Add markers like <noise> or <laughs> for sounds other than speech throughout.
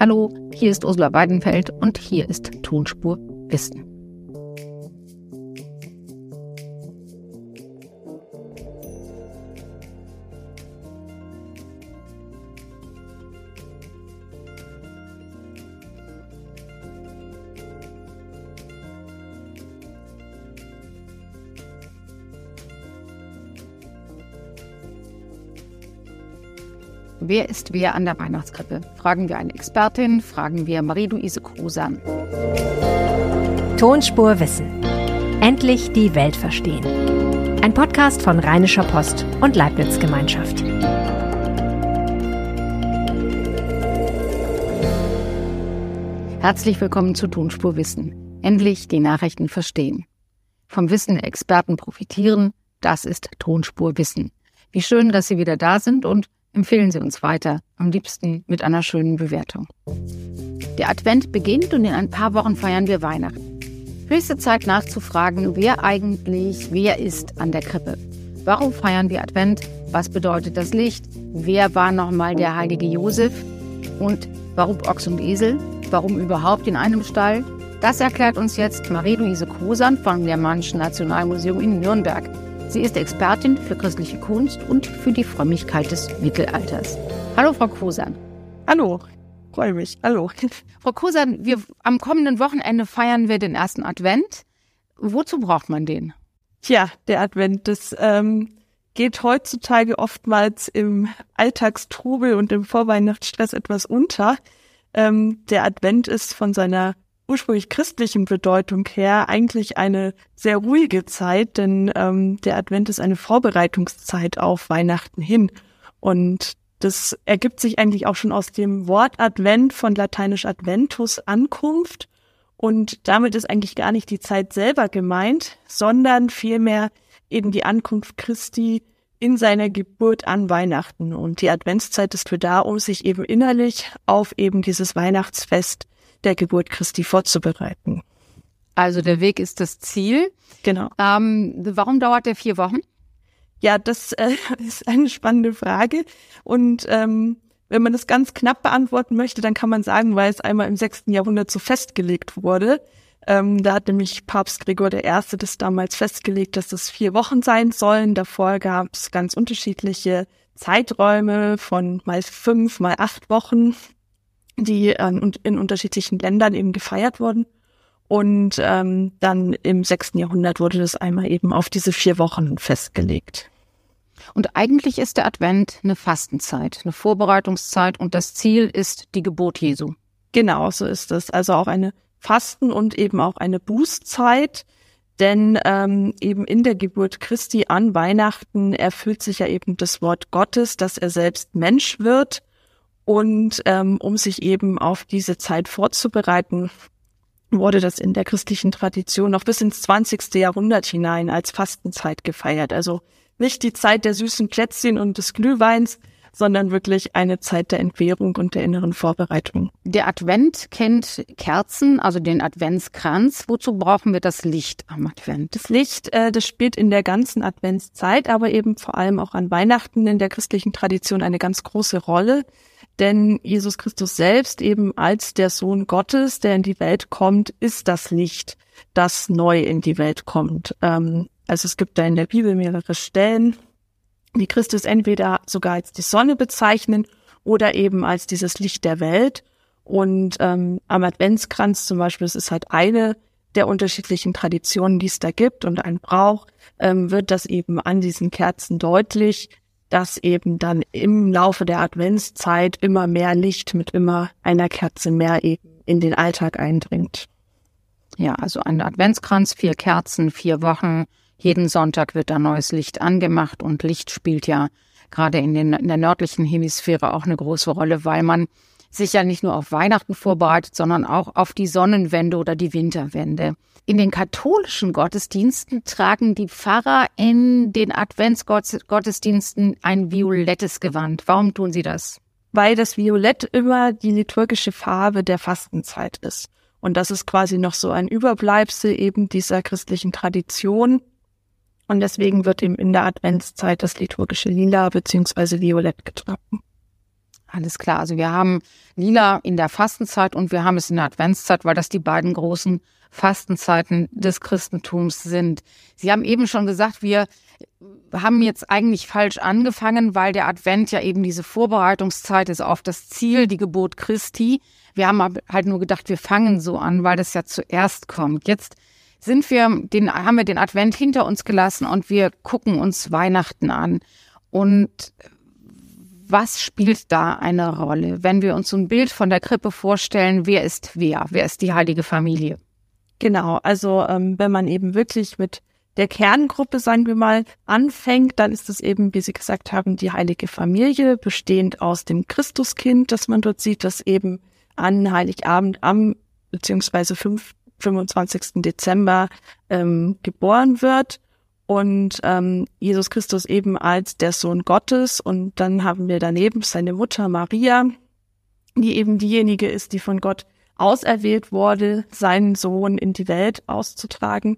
Hallo, hier ist Ursula Weidenfeld und hier ist Tonspur Wissen. Wer ist wer an der Weihnachtskrippe? Fragen wir eine Expertin, fragen wir Marie-Louise Krusan. Tonspur Wissen. Endlich die Welt verstehen. Ein Podcast von Rheinischer Post und Leibniz Gemeinschaft. Herzlich willkommen zu Tonspur Wissen. Endlich die Nachrichten verstehen. Vom Wissen der Experten profitieren, das ist Tonspur Wissen. Wie schön, dass Sie wieder da sind und Empfehlen Sie uns weiter, am liebsten mit einer schönen Bewertung. Der Advent beginnt und in ein paar Wochen feiern wir Weihnachten. Höchste Zeit nachzufragen, wer eigentlich, wer ist an der Krippe. Warum feiern wir Advent? Was bedeutet das Licht? Wer war nochmal der heilige Josef? Und warum Ochs und Esel? Warum überhaupt in einem Stall? Das erklärt uns jetzt Marie-Louise Kosan vom Germanischen Nationalmuseum in Nürnberg. Sie ist Expertin für christliche Kunst und für die Frömmigkeit des Mittelalters. Hallo, Frau Kosan. Hallo, freue mich. Hallo. <laughs> Frau Kosan, wir, am kommenden Wochenende feiern wir den ersten Advent. Wozu braucht man den? Tja, der Advent, das ähm, geht heutzutage oftmals im Alltagstrubel und im Vorweihnachtsstress etwas unter. Ähm, der Advent ist von seiner ursprünglich christlichen Bedeutung her eigentlich eine sehr ruhige Zeit, denn ähm, der Advent ist eine Vorbereitungszeit auf Weihnachten hin. Und das ergibt sich eigentlich auch schon aus dem Wort Advent von lateinisch Adventus Ankunft. Und damit ist eigentlich gar nicht die Zeit selber gemeint, sondern vielmehr eben die Ankunft Christi in seiner Geburt an Weihnachten. Und die Adventszeit ist für da, um sich eben innerlich auf eben dieses Weihnachtsfest der Geburt Christi vorzubereiten. Also der Weg ist das Ziel. Genau. Ähm, warum dauert der vier Wochen? Ja, das äh, <laughs> ist eine spannende Frage. Und ähm, wenn man das ganz knapp beantworten möchte, dann kann man sagen, weil es einmal im sechsten Jahrhundert so festgelegt wurde. Ähm, da hat nämlich Papst Gregor I. das damals festgelegt, dass das vier Wochen sein sollen. Davor gab es ganz unterschiedliche Zeiträume von mal fünf, mal acht Wochen die ähm, in unterschiedlichen Ländern eben gefeiert wurden. Und ähm, dann im sechsten Jahrhundert wurde das einmal eben auf diese vier Wochen festgelegt. Und eigentlich ist der Advent eine Fastenzeit, eine Vorbereitungszeit und das Ziel ist die Geburt Jesu. Genau, so ist es. Also auch eine Fasten und eben auch eine Bußzeit. Denn ähm, eben in der Geburt Christi an Weihnachten erfüllt sich ja eben das Wort Gottes, dass er selbst Mensch wird und ähm, um sich eben auf diese Zeit vorzubereiten, wurde das in der christlichen Tradition noch bis ins 20. Jahrhundert hinein als Fastenzeit gefeiert. Also nicht die Zeit der süßen Plätzchen und des Glühweins, sondern wirklich eine Zeit der Entbehrung und der inneren Vorbereitung. Der Advent kennt Kerzen, also den Adventskranz. Wozu brauchen wir das Licht am Advent? Das Licht, äh, das spielt in der ganzen Adventszeit, aber eben vor allem auch an Weihnachten in der christlichen Tradition eine ganz große Rolle. Denn Jesus Christus selbst eben als der Sohn Gottes, der in die Welt kommt, ist das Licht, das neu in die Welt kommt. Ähm, also es gibt da in der Bibel mehrere Stellen, die Christus entweder sogar als die Sonne bezeichnen oder eben als dieses Licht der Welt. Und ähm, am Adventskranz zum Beispiel, das ist halt eine der unterschiedlichen Traditionen, die es da gibt und ein Brauch, ähm, wird das eben an diesen Kerzen deutlich, dass eben dann im Laufe der Adventszeit immer mehr Licht mit immer einer Kerze mehr eben in den Alltag eindringt. Ja, also ein Adventskranz, vier Kerzen, vier Wochen. Jeden Sonntag wird da neues Licht angemacht und Licht spielt ja gerade in, den, in der nördlichen Hemisphäre auch eine große Rolle, weil man sich ja nicht nur auf Weihnachten vorbereitet, sondern auch auf die Sonnenwende oder die Winterwende. In den katholischen Gottesdiensten tragen die Pfarrer in den Adventsgottesdiensten ein violettes Gewand. Warum tun sie das? Weil das Violett immer die liturgische Farbe der Fastenzeit ist. Und das ist quasi noch so ein Überbleibsel eben dieser christlichen Tradition. Und deswegen wird eben in der Adventszeit das liturgische Lila beziehungsweise Violett getragen. Alles klar. Also wir haben Lila in der Fastenzeit und wir haben es in der Adventszeit, weil das die beiden großen Fastenzeiten des Christentums sind. Sie haben eben schon gesagt, wir haben jetzt eigentlich falsch angefangen, weil der Advent ja eben diese Vorbereitungszeit ist auf das Ziel, die Geburt Christi. Wir haben halt nur gedacht, wir fangen so an, weil das ja zuerst kommt. Jetzt sind wir, den, haben wir den Advent hinter uns gelassen und wir gucken uns Weihnachten an. Und was spielt da eine Rolle, wenn wir uns so ein Bild von der Krippe vorstellen? Wer ist wer? Wer ist die heilige Familie? Genau, also ähm, wenn man eben wirklich mit der Kerngruppe, sagen wir mal, anfängt, dann ist es eben, wie Sie gesagt haben, die heilige Familie, bestehend aus dem Christuskind, das man dort sieht, das eben an Heiligabend am beziehungsweise 5, 25. Dezember ähm, geboren wird und ähm, Jesus Christus eben als der Sohn Gottes. Und dann haben wir daneben seine Mutter Maria, die eben diejenige ist, die von Gott auserwählt wurde, seinen Sohn in die Welt auszutragen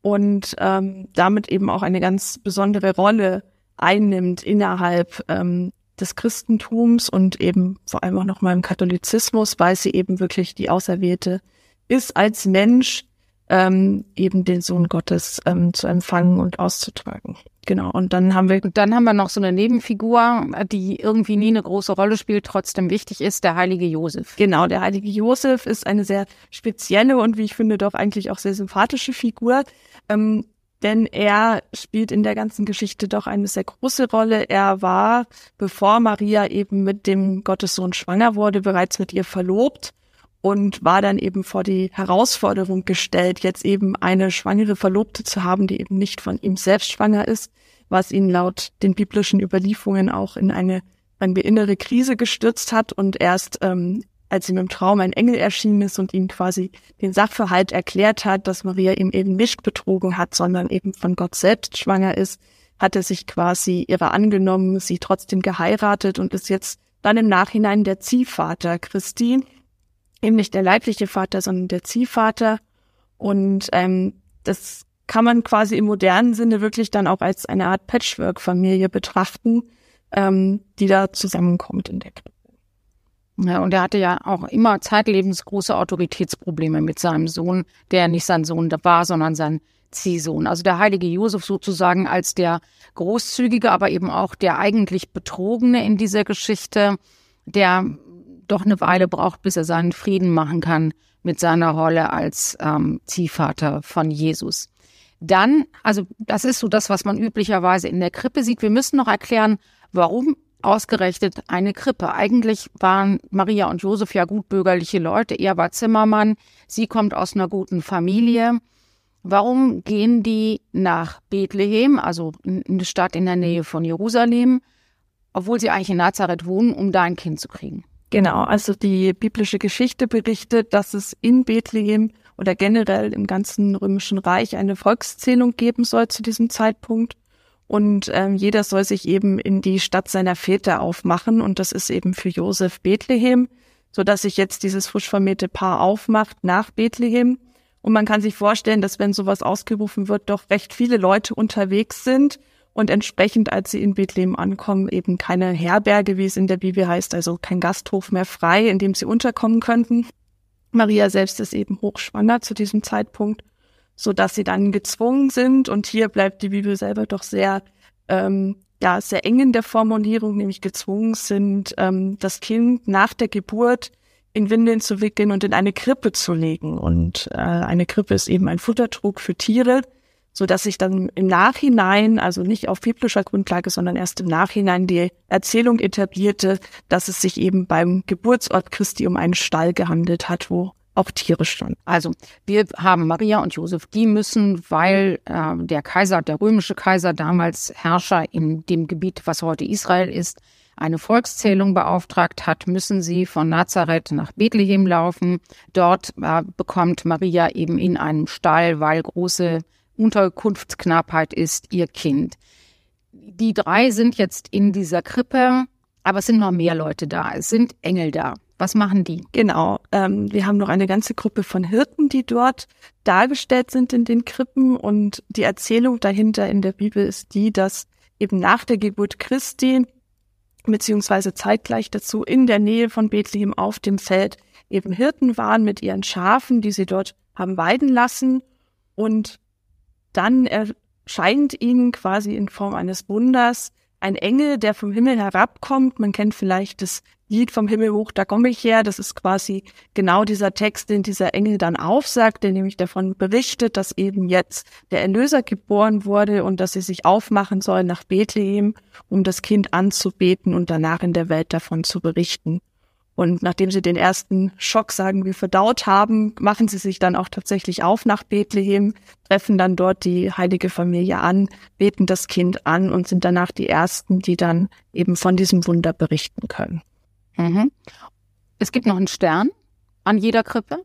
und ähm, damit eben auch eine ganz besondere Rolle einnimmt innerhalb ähm, des Christentums und eben vor allem auch nochmal im Katholizismus, weil sie eben wirklich die Auserwählte ist als Mensch, ähm, eben den Sohn Gottes ähm, zu empfangen und auszutragen. Genau. Und dann haben wir. Und dann haben wir noch so eine Nebenfigur, die irgendwie nie eine große Rolle spielt, trotzdem wichtig ist, der heilige Josef. Genau, der heilige Josef ist eine sehr spezielle und wie ich finde doch eigentlich auch sehr sympathische Figur. Ähm, denn er spielt in der ganzen Geschichte doch eine sehr große Rolle. Er war, bevor Maria eben mit dem Gottessohn schwanger wurde, bereits mit ihr verlobt und war dann eben vor die Herausforderung gestellt, jetzt eben eine schwangere Verlobte zu haben, die eben nicht von ihm selbst schwanger ist, was ihn laut den biblischen Überlieferungen auch in eine, eine innere Krise gestürzt hat und erst ähm, als ihm im Traum ein Engel erschienen ist und ihm quasi den Sachverhalt erklärt hat, dass Maria ihm eben nicht betrogen hat, sondern eben von Gott selbst schwanger ist, hat er sich quasi ihrer angenommen, sie trotzdem geheiratet und ist jetzt dann im Nachhinein der Ziehvater Christi, eben nicht der leibliche Vater, sondern der Ziehvater. Und ähm, das kann man quasi im modernen Sinne wirklich dann auch als eine Art Patchwork-Familie betrachten, ähm, die da zusammenkommt in der Krippe. Ja, und er hatte ja auch immer zeitlebens große Autoritätsprobleme mit seinem Sohn, der nicht sein Sohn war, sondern sein Ziehsohn. Also der heilige Josef sozusagen als der großzügige, aber eben auch der eigentlich Betrogene in dieser Geschichte, der doch eine Weile braucht, bis er seinen Frieden machen kann mit seiner Rolle als ähm, Ziehvater von Jesus. Dann, also das ist so das, was man üblicherweise in der Krippe sieht. Wir müssen noch erklären, warum ausgerechnet eine Krippe. Eigentlich waren Maria und Josef ja gutbürgerliche Leute. Er war Zimmermann, sie kommt aus einer guten Familie. Warum gehen die nach Bethlehem, also in eine Stadt in der Nähe von Jerusalem, obwohl sie eigentlich in Nazareth wohnen, um da ein Kind zu kriegen? Genau, also die biblische Geschichte berichtet, dass es in Bethlehem oder generell im ganzen römischen Reich eine Volkszählung geben soll zu diesem Zeitpunkt. Und ähm, jeder soll sich eben in die Stadt seiner Väter aufmachen. Und das ist eben für Josef Bethlehem, so dass sich jetzt dieses frisch vermählte Paar aufmacht nach Bethlehem. Und man kann sich vorstellen, dass wenn sowas ausgerufen wird, doch recht viele Leute unterwegs sind und entsprechend, als sie in Bethlehem ankommen, eben keine Herberge, wie es in der Bibel heißt, also kein Gasthof mehr frei, in dem sie unterkommen könnten. Maria selbst ist eben hochschwanger zu diesem Zeitpunkt so dass sie dann gezwungen sind. Und hier bleibt die Bibel selber doch sehr, ähm, ja, sehr eng in der Formulierung, nämlich gezwungen sind, ähm, das Kind nach der Geburt in Windeln zu wickeln und in eine Krippe zu legen. Und äh, eine Krippe ist eben ein Futtertrug für Tiere, so dass sich dann im Nachhinein, also nicht auf biblischer Grundlage, sondern erst im Nachhinein die Erzählung etablierte, dass es sich eben beim Geburtsort Christi um einen Stall gehandelt hat, wo auch tierisch schon. Also wir haben Maria und Josef, die müssen, weil äh, der Kaiser, der römische Kaiser damals Herrscher in dem Gebiet, was heute Israel ist, eine Volkszählung beauftragt hat, müssen sie von Nazareth nach Bethlehem laufen. Dort äh, bekommt Maria eben in einem Stall, weil große Unterkunftsknappheit ist, ihr Kind. Die drei sind jetzt in dieser Krippe, aber es sind noch mehr Leute da. Es sind Engel da. Was machen die? Genau. Ähm, wir haben noch eine ganze Gruppe von Hirten, die dort dargestellt sind in den Krippen. Und die Erzählung dahinter in der Bibel ist die, dass eben nach der Geburt Christi beziehungsweise zeitgleich dazu in der Nähe von Bethlehem auf dem Feld eben Hirten waren mit ihren Schafen, die sie dort haben weiden lassen. Und dann erscheint ihnen quasi in Form eines Wunders ein Engel, der vom Himmel herabkommt. Man kennt vielleicht das Lied vom Himmel hoch, da komme ich her. Das ist quasi genau dieser Text, den dieser Engel dann aufsagt, der nämlich davon berichtet, dass eben jetzt der Erlöser geboren wurde und dass sie sich aufmachen sollen nach Bethlehem, um das Kind anzubeten und danach in der Welt davon zu berichten. Und nachdem sie den ersten Schock, sagen wir, verdaut haben, machen sie sich dann auch tatsächlich auf nach Bethlehem, treffen dann dort die heilige Familie an, beten das Kind an und sind danach die Ersten, die dann eben von diesem Wunder berichten können. Mhm. Es gibt noch einen Stern an jeder Krippe.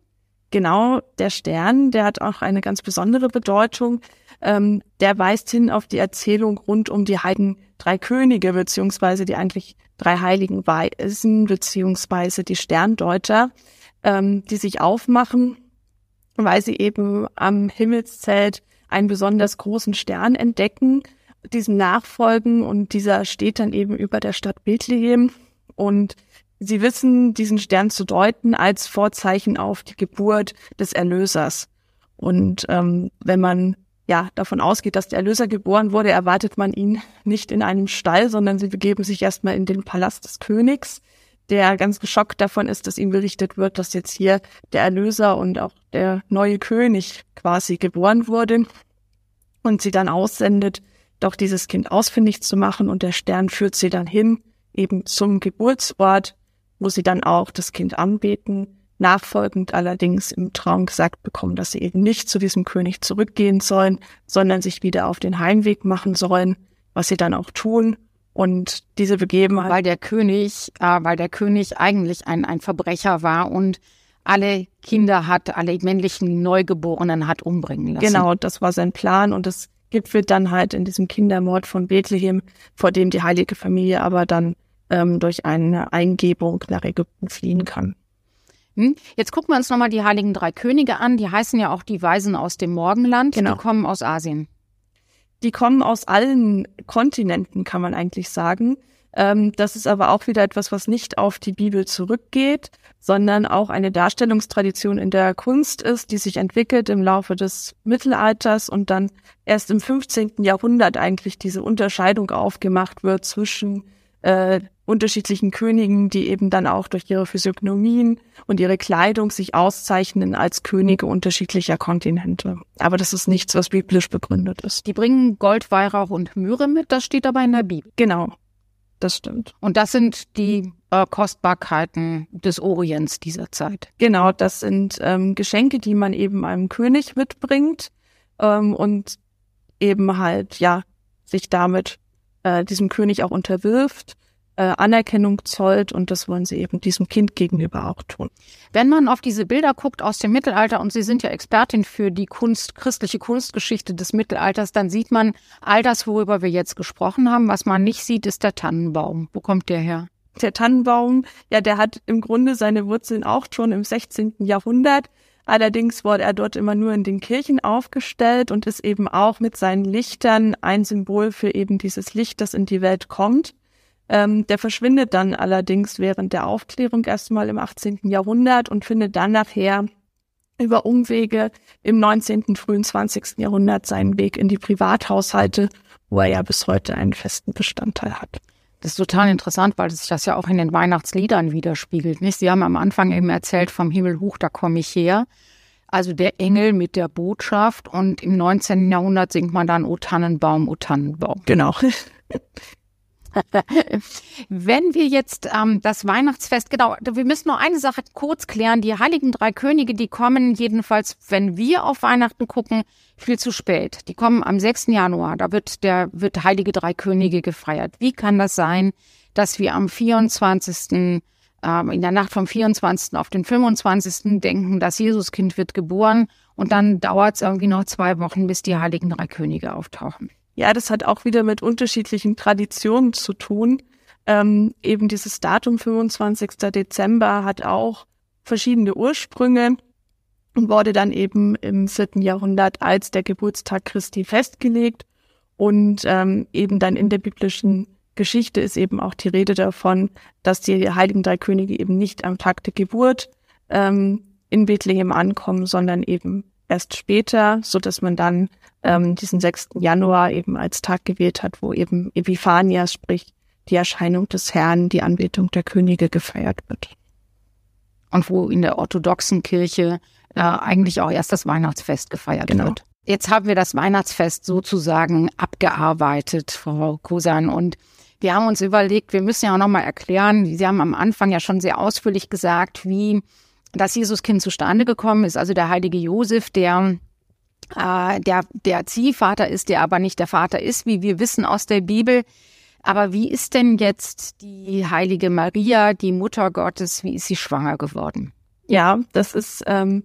Genau, der Stern, der hat auch eine ganz besondere Bedeutung. Ähm, der weist hin auf die Erzählung rund um die heiligen drei Könige, beziehungsweise die eigentlich drei heiligen Weisen beziehungsweise die Sterndeuter, ähm, die sich aufmachen, weil sie eben am Himmelszelt einen besonders großen Stern entdecken, diesem nachfolgen und dieser steht dann eben über der Stadt Bethlehem und sie wissen, diesen Stern zu deuten als Vorzeichen auf die Geburt des Erlösers. Und ähm, wenn man ja, davon ausgeht, dass der Erlöser geboren wurde, erwartet man ihn nicht in einem Stall, sondern sie begeben sich erstmal in den Palast des Königs, der ganz geschockt davon ist, dass ihm berichtet wird, dass jetzt hier der Erlöser und auch der neue König quasi geboren wurde und sie dann aussendet, doch dieses Kind ausfindig zu machen und der Stern führt sie dann hin, eben zum Geburtsort, wo sie dann auch das Kind anbeten nachfolgend allerdings im Traum gesagt bekommen, dass sie eben nicht zu diesem König zurückgehen sollen, sondern sich wieder auf den Heimweg machen sollen, was sie dann auch tun. Und diese Begebenheit. Weil der König, äh, weil der König eigentlich ein, ein Verbrecher war und alle Kinder hat, alle männlichen Neugeborenen hat umbringen lassen. Genau, das war sein Plan und es gipfelt dann halt in diesem Kindermord von Bethlehem, vor dem die heilige Familie aber dann ähm, durch eine Eingebung nach Ägypten fliehen kann. Hm? Jetzt gucken wir uns nochmal die Heiligen Drei Könige an. Die heißen ja auch die Weisen aus dem Morgenland. Genau. Die kommen aus Asien. Die kommen aus allen Kontinenten, kann man eigentlich sagen. Ähm, das ist aber auch wieder etwas, was nicht auf die Bibel zurückgeht, sondern auch eine Darstellungstradition in der Kunst ist, die sich entwickelt im Laufe des Mittelalters und dann erst im 15. Jahrhundert eigentlich diese Unterscheidung aufgemacht wird zwischen äh, unterschiedlichen Königen, die eben dann auch durch ihre Physiognomien und ihre Kleidung sich auszeichnen als Könige unterschiedlicher Kontinente. Aber das ist nichts, was biblisch begründet ist. Die bringen Gold, Weihrauch und Myrrhe mit, das steht aber in der Bibel. Genau, das stimmt. Und das sind die äh, Kostbarkeiten des Orients dieser Zeit. Genau, das sind ähm, Geschenke, die man eben einem König mitbringt ähm, und eben halt, ja, sich damit äh, diesem König auch unterwirft äh, Anerkennung zollt und das wollen sie eben diesem Kind gegenüber auch tun. Wenn man auf diese Bilder guckt aus dem Mittelalter und Sie sind ja Expertin für die Kunst, christliche Kunstgeschichte des Mittelalters, dann sieht man all das, worüber wir jetzt gesprochen haben. Was man nicht sieht, ist der Tannenbaum. Wo kommt der her? Der Tannenbaum, ja, der hat im Grunde seine Wurzeln auch schon im 16. Jahrhundert. Allerdings wurde er dort immer nur in den Kirchen aufgestellt und ist eben auch mit seinen Lichtern ein Symbol für eben dieses Licht, das in die Welt kommt. Ähm, der verschwindet dann allerdings während der Aufklärung erstmal im 18. Jahrhundert und findet dann nachher über Umwege im 19., frühen 20. Jahrhundert seinen Weg in die Privathaushalte, wo er ja bis heute einen festen Bestandteil hat. Das ist total interessant, weil sich das ja auch in den Weihnachtsliedern widerspiegelt. Nicht? Sie haben am Anfang eben erzählt, vom Himmel hoch, da komme ich her. Also der Engel mit der Botschaft und im 19. Jahrhundert singt man dann O Tannenbaum, O Tannenbaum. Genau. <laughs> Wenn wir jetzt ähm, das Weihnachtsfest, genau, wir müssen noch eine Sache kurz klären. Die Heiligen Drei Könige, die kommen jedenfalls, wenn wir auf Weihnachten gucken, viel zu spät. Die kommen am 6. Januar. Da wird der, wird Heilige Drei Könige gefeiert. Wie kann das sein, dass wir am 24. Ähm, in der Nacht vom 24. auf den 25. denken, das Jesuskind wird geboren und dann dauert es irgendwie noch zwei Wochen, bis die Heiligen Drei Könige auftauchen? Ja, das hat auch wieder mit unterschiedlichen Traditionen zu tun. Ähm, eben dieses Datum 25. Dezember hat auch verschiedene Ursprünge und wurde dann eben im vierten Jahrhundert als der Geburtstag Christi festgelegt und ähm, eben dann in der biblischen Geschichte ist eben auch die Rede davon, dass die heiligen drei Könige eben nicht am Tag der Geburt ähm, in Bethlehem ankommen, sondern eben erst später, so dass man dann ähm, diesen 6. Januar eben als Tag gewählt hat, wo eben Epiphania, sprich die Erscheinung des Herrn, die Anbetung der Könige gefeiert wird. Und wo in der orthodoxen Kirche äh, eigentlich auch erst das Weihnachtsfest gefeiert genau. wird. Jetzt haben wir das Weihnachtsfest sozusagen abgearbeitet, Frau Kosan, und wir haben uns überlegt, wir müssen ja auch nochmal erklären, Sie haben am Anfang ja schon sehr ausführlich gesagt, wie das Jesuskind zustande gekommen ist. Also der heilige Josef, der äh, der, der Ziehvater ist, der aber nicht der Vater ist, wie wir wissen aus der Bibel. Aber wie ist denn jetzt die heilige Maria, die Mutter Gottes, wie ist sie schwanger geworden? Ja, das ist ähm,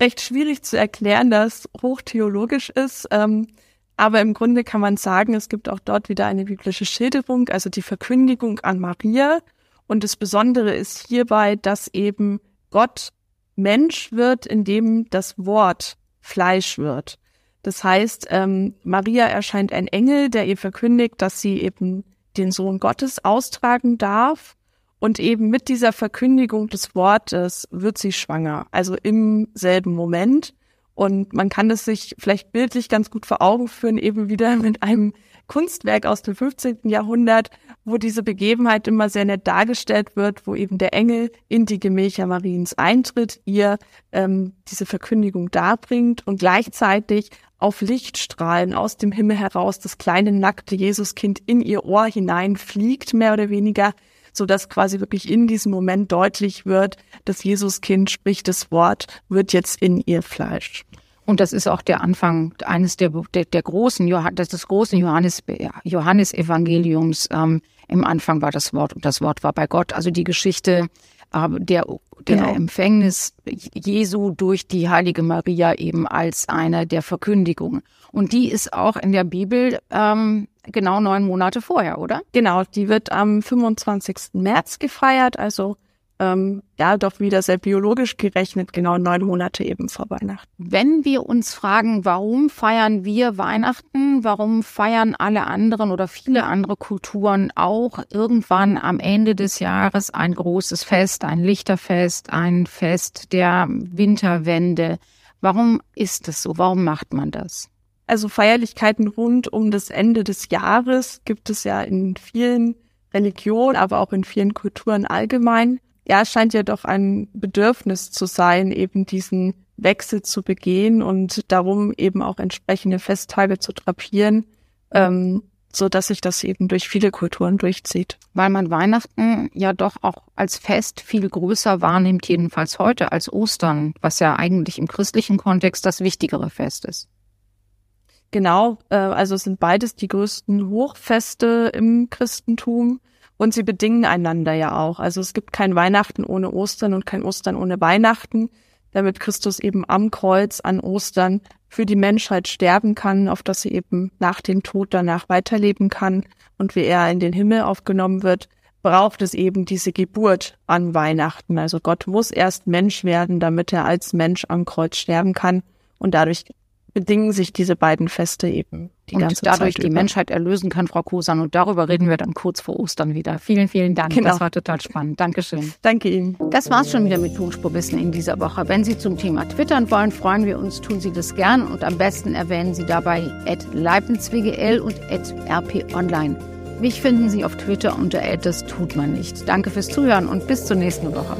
recht schwierig zu erklären, das hochtheologisch ist. Ähm, aber im Grunde kann man sagen, es gibt auch dort wieder eine biblische Schilderung, also die Verkündigung an Maria. Und das Besondere ist hierbei, dass eben Gott Mensch wird, indem das Wort Fleisch wird. Das heißt, ähm, Maria erscheint ein Engel, der ihr verkündigt, dass sie eben den Sohn Gottes austragen darf. Und eben mit dieser Verkündigung des Wortes wird sie schwanger, also im selben Moment. Und man kann es sich vielleicht bildlich ganz gut vor Augen führen, eben wieder mit einem Kunstwerk aus dem 15. Jahrhundert, wo diese Begebenheit immer sehr nett dargestellt wird, wo eben der Engel in die Gemächer Mariens eintritt, ihr ähm, diese Verkündigung darbringt und gleichzeitig auf Lichtstrahlen aus dem Himmel heraus das kleine nackte Jesuskind in ihr Ohr hineinfliegt, mehr oder weniger, so dass quasi wirklich in diesem Moment deutlich wird, das Jesuskind spricht das Wort, wird jetzt in ihr Fleisch. Und das ist auch der Anfang eines der, der, der großen, des großen Johannes, Johannesevangeliums. Ähm, Im Anfang war das Wort und das Wort war bei Gott. Also die Geschichte äh, der, der genau. Empfängnis Jesu durch die heilige Maria eben als eine der Verkündigungen. Und die ist auch in der Bibel ähm, genau neun Monate vorher, oder? Genau, die wird am 25. März gefeiert, also ähm, ja doch wieder sehr biologisch gerechnet, genau neun Monate eben vor Weihnachten. Wenn wir uns fragen, warum feiern wir Weihnachten, warum feiern alle anderen oder viele andere Kulturen auch irgendwann am Ende des Jahres ein großes Fest, ein Lichterfest, ein Fest der Winterwende, warum ist es so? Warum macht man das? Also Feierlichkeiten rund um das Ende des Jahres gibt es ja in vielen Religionen, aber auch in vielen Kulturen allgemein ja, es scheint ja doch ein Bedürfnis zu sein, eben diesen Wechsel zu begehen und darum eben auch entsprechende Festtage zu drapieren, ähm, so dass sich das eben durch viele Kulturen durchzieht. Weil man Weihnachten ja doch auch als Fest viel größer wahrnimmt, jedenfalls heute als Ostern, was ja eigentlich im christlichen Kontext das wichtigere Fest ist. Genau, äh, also es sind beides die größten Hochfeste im Christentum. Und sie bedingen einander ja auch. Also es gibt kein Weihnachten ohne Ostern und kein Ostern ohne Weihnachten, damit Christus eben am Kreuz an Ostern für die Menschheit sterben kann, auf dass sie eben nach dem Tod danach weiterleben kann und wie er in den Himmel aufgenommen wird, braucht es eben diese Geburt an Weihnachten. Also Gott muss erst Mensch werden, damit er als Mensch am Kreuz sterben kann und dadurch bedingen sich diese beiden Feste eben die und ganze dadurch Zeit die Menschheit erlösen kann, Frau Kosan. Und darüber reden wir dann kurz vor Ostern wieder. Vielen, vielen Dank. Genau. Das war total spannend. Dankeschön. Danke Ihnen. Das war's schon wieder mit Tonspurwissen in dieser Woche. Wenn Sie zum Thema twittern wollen, freuen wir uns, tun Sie das gern und am besten erwähnen Sie dabei leibnizwgl und rponline. Mich finden Sie auf Twitter unter das tut man nicht. Danke fürs Zuhören und bis zur nächsten Woche.